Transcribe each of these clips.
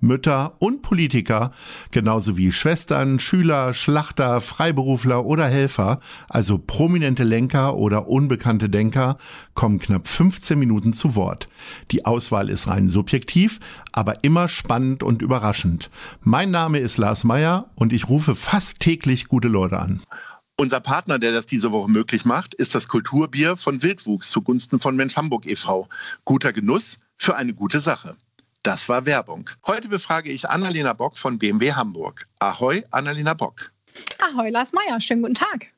Mütter und Politiker, genauso wie Schwestern, Schüler, Schlachter, Freiberufler oder Helfer, also prominente Lenker oder unbekannte Denker, kommen knapp 15 Minuten zu Wort. Die Auswahl ist rein subjektiv, aber immer spannend und überraschend. Mein Name ist Lars Meyer und ich rufe fast täglich gute Leute an. Unser Partner, der das diese Woche möglich macht, ist das Kulturbier von Wildwuchs zugunsten von Mensch Hamburg e.V. Guter Genuss für eine gute Sache. Das war Werbung. Heute befrage ich Annalena Bock von BMW Hamburg. Ahoi, Annalena Bock. Ahoi, Lars Meyer. Schönen guten Tag.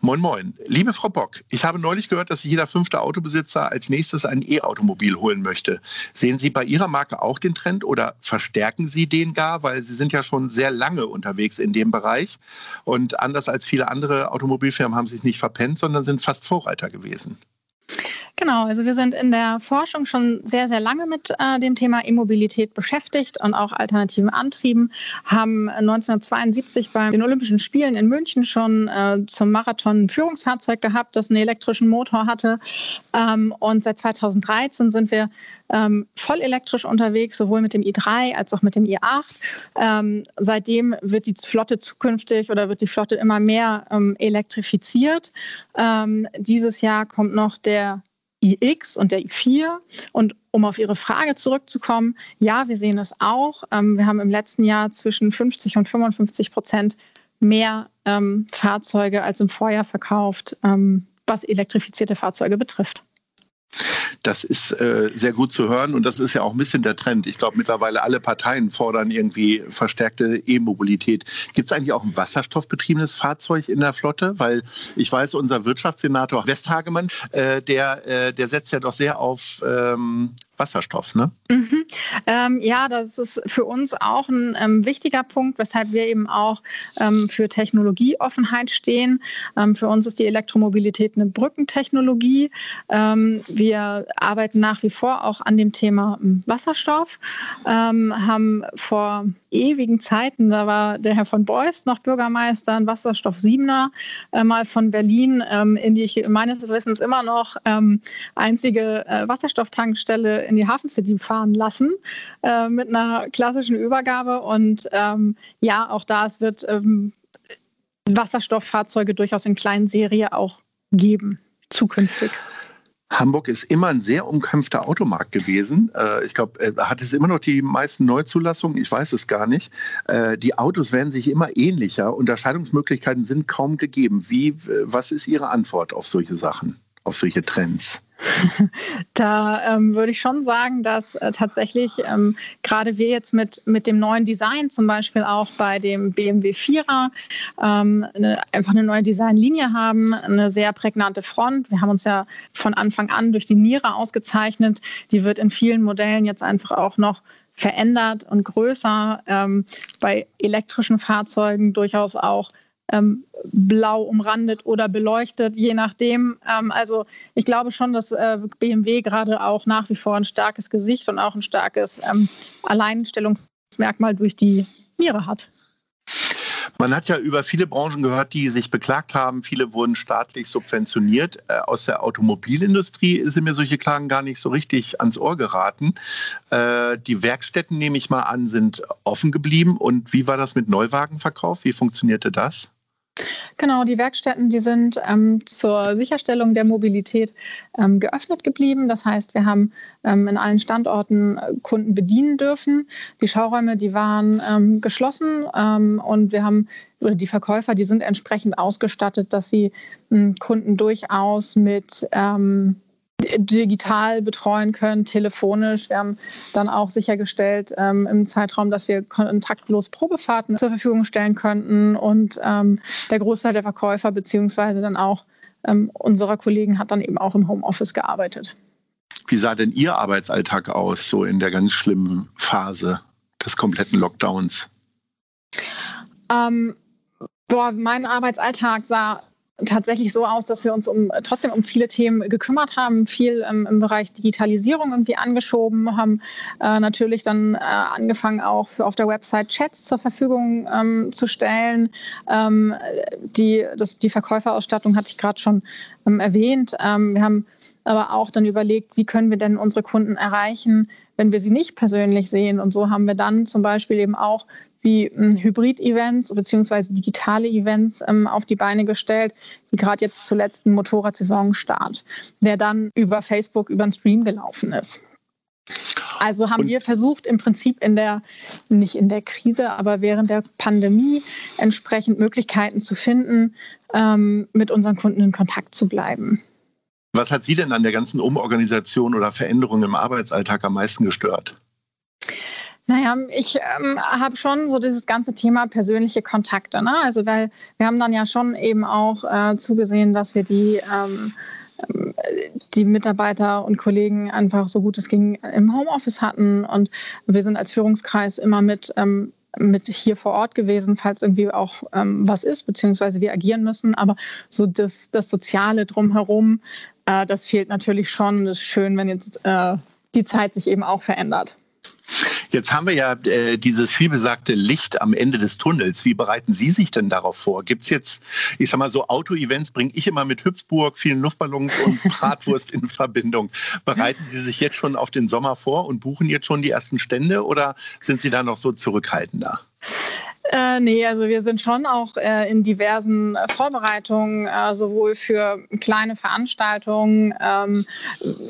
Moin, moin. Liebe Frau Bock, ich habe neulich gehört, dass sich jeder fünfte Autobesitzer als nächstes ein E-Automobil holen möchte. Sehen Sie bei Ihrer Marke auch den Trend oder verstärken Sie den gar? Weil Sie sind ja schon sehr lange unterwegs in dem Bereich. Und anders als viele andere Automobilfirmen haben Sie es nicht verpennt, sondern sind fast Vorreiter gewesen. Genau, also wir sind in der Forschung schon sehr, sehr lange mit äh, dem Thema E-Mobilität beschäftigt und auch alternativen Antrieben, haben 1972 bei den Olympischen Spielen in München schon äh, zum Marathon ein Führungsfahrzeug gehabt, das einen elektrischen Motor hatte. Ähm, und seit 2013 sind wir ähm, voll elektrisch unterwegs, sowohl mit dem i3 als auch mit dem i8. Ähm, seitdem wird die Flotte zukünftig oder wird die Flotte immer mehr ähm, elektrifiziert. Ähm, dieses Jahr kommt noch der iX und der i4. Und um auf Ihre Frage zurückzukommen, ja, wir sehen es auch. Ähm, wir haben im letzten Jahr zwischen 50 und 55 Prozent mehr ähm, Fahrzeuge als im Vorjahr verkauft, ähm, was elektrifizierte Fahrzeuge betrifft. Das ist äh, sehr gut zu hören und das ist ja auch ein bisschen der Trend. Ich glaube, mittlerweile alle Parteien fordern irgendwie verstärkte E-Mobilität. Gibt es eigentlich auch ein wasserstoffbetriebenes Fahrzeug in der Flotte? Weil ich weiß, unser Wirtschaftssenator Westhagemann, äh, der, äh, der setzt ja doch sehr auf ähm, Wasserstoff, ne? Mhm. Ähm, ja, das ist für uns auch ein ähm, wichtiger Punkt, weshalb wir eben auch ähm, für Technologieoffenheit stehen. Ähm, für uns ist die Elektromobilität eine Brückentechnologie. Ähm, wir arbeiten nach wie vor auch an dem Thema ähm, Wasserstoff, haben vor ewigen Zeiten, da war der Herr von Beust noch Bürgermeister, ein Wasserstoff 7er, äh, mal von Berlin, in die ich meines Wissens immer noch einzige äh, Wasserstofftankstelle in die Hafen City fahren lassen äh, mit einer klassischen Übergabe. Und ähm, ja, auch da es wird ähm, Wasserstofffahrzeuge durchaus in kleinen Serie auch geben, zukünftig. Hamburg ist immer ein sehr umkämpfter Automarkt gewesen. Äh, ich glaube, äh, hat es immer noch die meisten Neuzulassungen? Ich weiß es gar nicht. Äh, die Autos werden sich immer ähnlicher. Unterscheidungsmöglichkeiten sind kaum gegeben. Wie, was ist Ihre Antwort auf solche Sachen, auf solche Trends? Da ähm, würde ich schon sagen, dass äh, tatsächlich ähm, gerade wir jetzt mit, mit dem neuen Design, zum Beispiel auch bei dem BMW 4er, ähm, eine, einfach eine neue Designlinie haben, eine sehr prägnante Front. Wir haben uns ja von Anfang an durch die Niere ausgezeichnet. Die wird in vielen Modellen jetzt einfach auch noch verändert und größer. Ähm, bei elektrischen Fahrzeugen durchaus auch ähm, blau umrandet oder beleuchtet, je nachdem. Ähm, also ich glaube schon, dass äh, BMW gerade auch nach wie vor ein starkes Gesicht und auch ein starkes ähm, Alleinstellungsmerkmal durch die Niere hat. Man hat ja über viele Branchen gehört, die sich beklagt haben. Viele wurden staatlich subventioniert. Äh, aus der Automobilindustrie sind mir solche Klagen gar nicht so richtig ans Ohr geraten. Äh, die Werkstätten, nehme ich mal an, sind offen geblieben. Und wie war das mit Neuwagenverkauf? Wie funktionierte das? Genau, die Werkstätten, die sind ähm, zur Sicherstellung der Mobilität ähm, geöffnet geblieben. Das heißt, wir haben ähm, in allen Standorten äh, Kunden bedienen dürfen. Die Schauräume, die waren ähm, geschlossen ähm, und wir haben oder die Verkäufer, die sind entsprechend ausgestattet, dass sie ähm, Kunden durchaus mit digital betreuen können, telefonisch. Wir haben dann auch sichergestellt ähm, im Zeitraum, dass wir kontaktlos Probefahrten zur Verfügung stellen könnten. Und ähm, der Großteil der Verkäufer beziehungsweise dann auch ähm, unserer Kollegen hat dann eben auch im Homeoffice gearbeitet. Wie sah denn Ihr Arbeitsalltag aus, so in der ganz schlimmen Phase des kompletten Lockdowns? Ähm, boah, mein Arbeitsalltag sah tatsächlich so aus, dass wir uns um, trotzdem um viele Themen gekümmert haben, viel ähm, im Bereich Digitalisierung irgendwie angeschoben, haben äh, natürlich dann äh, angefangen auch für auf der Website Chats zur Verfügung ähm, zu stellen. Ähm, die, das, die Verkäuferausstattung hatte ich gerade schon ähm, erwähnt. Ähm, wir haben aber auch dann überlegt, wie können wir denn unsere Kunden erreichen, wenn wir sie nicht persönlich sehen. Und so haben wir dann zum Beispiel eben auch wie hm, Hybrid-Events bzw. digitale Events ähm, auf die Beine gestellt, wie gerade jetzt zuletzt ein Motorradsaisonstart, der dann über Facebook, über den Stream gelaufen ist. Also haben Und wir versucht, im Prinzip in der, nicht in der Krise, aber während der Pandemie entsprechend Möglichkeiten zu finden, ähm, mit unseren Kunden in Kontakt zu bleiben. Was hat Sie denn an der ganzen Umorganisation oder Veränderung im Arbeitsalltag am meisten gestört? Naja, ich ähm, habe schon so dieses ganze Thema persönliche Kontakte. Ne? Also weil wir haben dann ja schon eben auch äh, zugesehen, dass wir die ähm, die Mitarbeiter und Kollegen einfach so gut es ging im Homeoffice hatten. Und wir sind als Führungskreis immer mit, ähm, mit hier vor Ort gewesen, falls irgendwie auch ähm, was ist, beziehungsweise wir agieren müssen. Aber so das, das Soziale drumherum, äh, das fehlt natürlich schon. Es ist schön, wenn jetzt äh, die Zeit sich eben auch verändert. Jetzt haben wir ja äh, dieses vielbesagte Licht am Ende des Tunnels. Wie bereiten Sie sich denn darauf vor? Gibt es jetzt, ich sag mal so, Auto-Events bringe ich immer mit Hüpfburg, vielen Luftballons und Bratwurst in Verbindung. Bereiten Sie sich jetzt schon auf den Sommer vor und buchen jetzt schon die ersten Stände oder sind Sie da noch so zurückhaltender? Äh, nee, also wir sind schon auch äh, in diversen äh, Vorbereitungen, äh, sowohl für kleine Veranstaltungen, ähm,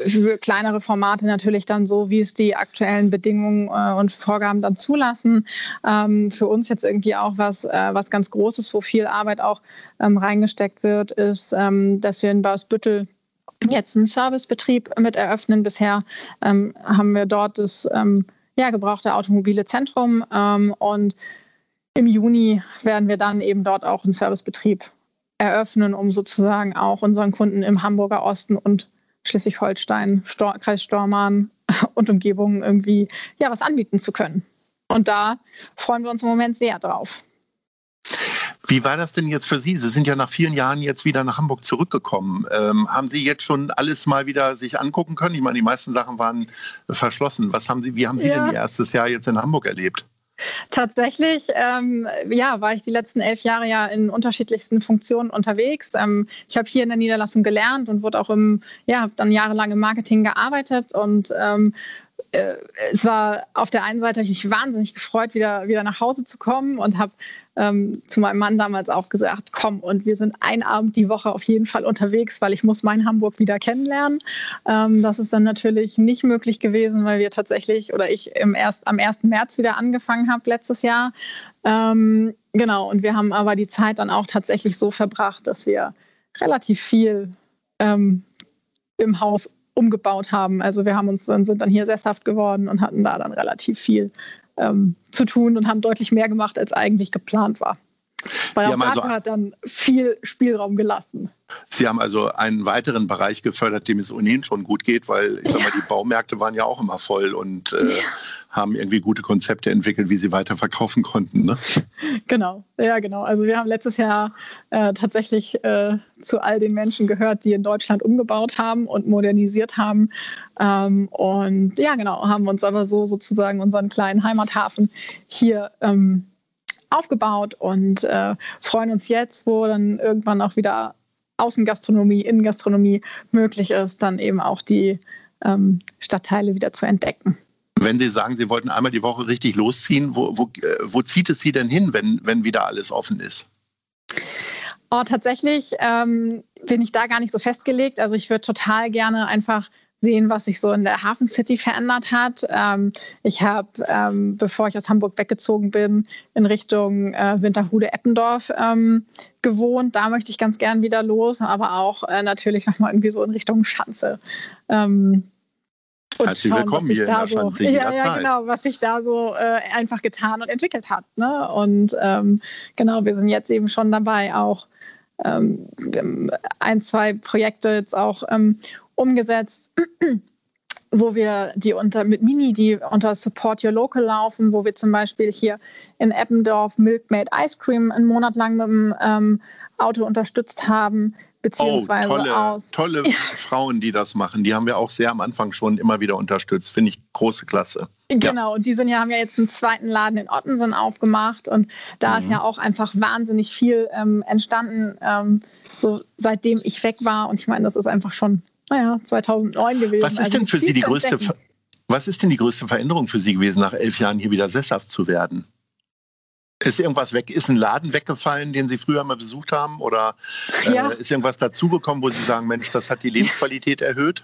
für kleinere Formate natürlich dann so, wie es die aktuellen Bedingungen äh, und Vorgaben dann zulassen. Ähm, für uns jetzt irgendwie auch was, äh, was ganz Großes, wo viel Arbeit auch ähm, reingesteckt wird, ist, ähm, dass wir in Bausbüttel jetzt einen Servicebetrieb mit eröffnen. Bisher ähm, haben wir dort das ähm, ja, gebrauchte automobile Zentrum und im Juni werden wir dann eben dort auch einen Servicebetrieb eröffnen, um sozusagen auch unseren Kunden im Hamburger Osten und Schleswig-Holstein, Stor Kreis Stormarn und Umgebung irgendwie ja was anbieten zu können. Und da freuen wir uns im Moment sehr drauf. Wie war das denn jetzt für Sie? Sie sind ja nach vielen Jahren jetzt wieder nach Hamburg zurückgekommen. Ähm, haben Sie jetzt schon alles mal wieder sich angucken können? Ich meine, die meisten Sachen waren verschlossen. Was haben Sie, wie haben Sie ja. denn Ihr erstes Jahr jetzt in Hamburg erlebt? Tatsächlich, ähm, ja, war ich die letzten elf Jahre ja in unterschiedlichsten Funktionen unterwegs. Ähm, ich habe hier in der Niederlassung gelernt und wurde auch im, ja, habe dann jahrelang im Marketing gearbeitet und ähm, äh, es war auf der einen Seite, ich mich wahnsinnig gefreut, wieder, wieder nach Hause zu kommen und habe ähm, zu meinem Mann damals auch gesagt, komm, und wir sind ein Abend die Woche auf jeden Fall unterwegs, weil ich muss mein Hamburg wieder kennenlernen. Ähm, das ist dann natürlich nicht möglich gewesen, weil wir tatsächlich oder ich im erst, am 1. März wieder angefangen habe letztes Jahr. Ähm, genau, und wir haben aber die Zeit dann auch tatsächlich so verbracht, dass wir relativ viel ähm, im Haus umgebaut haben. Also wir haben uns dann, sind dann hier sesshaft geworden und hatten da dann relativ viel ähm, zu tun und haben deutlich mehr gemacht, als eigentlich geplant war. Weil auch also, hat dann viel Spielraum gelassen. Sie haben also einen weiteren Bereich gefördert, dem es ohnehin schon gut geht, weil ich sag mal, die Baumärkte waren ja auch immer voll und äh, ja. haben irgendwie gute Konzepte entwickelt, wie sie weiter verkaufen konnten. Ne? Genau, ja genau. Also wir haben letztes Jahr äh, tatsächlich äh, zu all den Menschen gehört, die in Deutschland umgebaut haben und modernisiert haben. Ähm, und ja genau, haben uns aber so sozusagen unseren kleinen Heimathafen hier ähm, aufgebaut und äh, freuen uns jetzt, wo dann irgendwann auch wieder Außengastronomie, Innengastronomie möglich ist, dann eben auch die ähm, Stadtteile wieder zu entdecken. Wenn Sie sagen, Sie wollten einmal die Woche richtig losziehen, wo, wo, äh, wo zieht es Sie denn hin, wenn, wenn wieder alles offen ist? Oh, tatsächlich ähm, bin ich da gar nicht so festgelegt. Also ich würde total gerne einfach sehen, was sich so in der Hafen City verändert hat. Ähm, ich habe, ähm, bevor ich aus Hamburg weggezogen bin, in Richtung äh, Winterhude-Eppendorf ähm, gewohnt. Da möchte ich ganz gern wieder los, aber auch äh, natürlich nochmal irgendwie so in Richtung Schanze. Ähm, und Herzlich schauen, willkommen hier in der Schanze. So, ja, ja, genau, was sich da so äh, einfach getan und entwickelt hat. Ne? Und ähm, genau, wir sind jetzt eben schon dabei, auch ähm, ein, zwei Projekte jetzt auch ähm, umgesetzt. wo wir die unter mit Mini, die unter Support Your Local laufen, wo wir zum Beispiel hier in Eppendorf Milkmaid Ice Cream einen Monat lang mit dem ähm, Auto unterstützt haben, beziehungsweise oh, tolle, aus. Tolle Frauen, die das machen. Die haben wir auch sehr am Anfang schon immer wieder unterstützt. Finde ich große Klasse. Genau, ja. und die sind ja, haben ja jetzt einen zweiten Laden in Ottensen aufgemacht und da mhm. ist ja auch einfach wahnsinnig viel ähm, entstanden, ähm, so seitdem ich weg war. Und ich meine, das ist einfach schon naja, 2009 gewesen. Was ist also denn für Sie die größte, was ist denn die größte Veränderung für Sie gewesen, nach elf Jahren hier wieder sesshaft zu werden? Ist irgendwas weg? Ist ein Laden weggefallen, den Sie früher mal besucht haben? Oder äh, ja. ist irgendwas dazugekommen, wo Sie sagen, Mensch, das hat die Lebensqualität erhöht?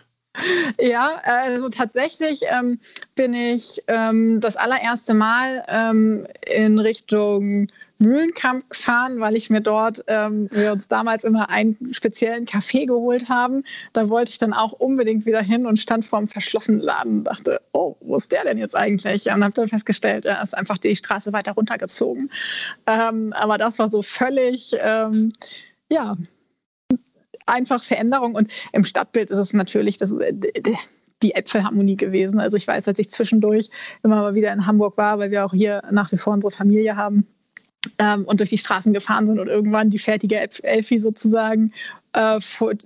Ja, also tatsächlich ähm, bin ich ähm, das allererste Mal ähm, in Richtung Mühlenkamp gefahren, weil ich mir dort, ähm, wir uns damals immer einen speziellen Kaffee geholt haben. Da wollte ich dann auch unbedingt wieder hin und stand vor einem verschlossenen Laden und dachte, oh, wo ist der denn jetzt eigentlich? Und habe dann festgestellt, er ist einfach die Straße weiter runtergezogen. Ähm, aber das war so völlig, ähm, ja, einfach Veränderung. Und im Stadtbild ist es natürlich das, äh, die Äpfelharmonie gewesen. Also ich weiß, als ich zwischendurch immer mal wieder in Hamburg war, weil wir auch hier nach wie vor unsere Familie haben, ähm, und durch die Straßen gefahren sind und irgendwann die fertige Elfi sozusagen äh,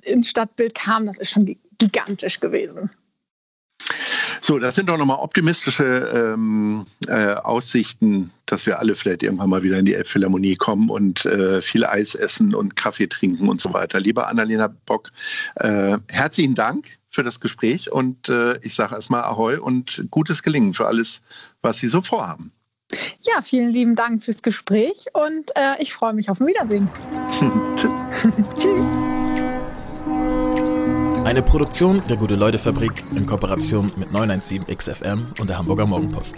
ins Stadtbild kam, das ist schon gigantisch gewesen. So, das sind doch nochmal optimistische ähm, äh, Aussichten, dass wir alle vielleicht irgendwann mal wieder in die Elbphilharmonie kommen und äh, viel Eis essen und Kaffee trinken und so weiter. Lieber Annalena Bock, äh, herzlichen Dank für das Gespräch und äh, ich sage erstmal Ahoi und gutes Gelingen für alles, was Sie so vorhaben. Ja, vielen lieben Dank fürs Gespräch und äh, ich freue mich auf ein Wiedersehen. Tschüss. Tschüss. Eine Produktion der Gute-Leute-Fabrik in Kooperation mit 917 XFM und der Hamburger Morgenpost.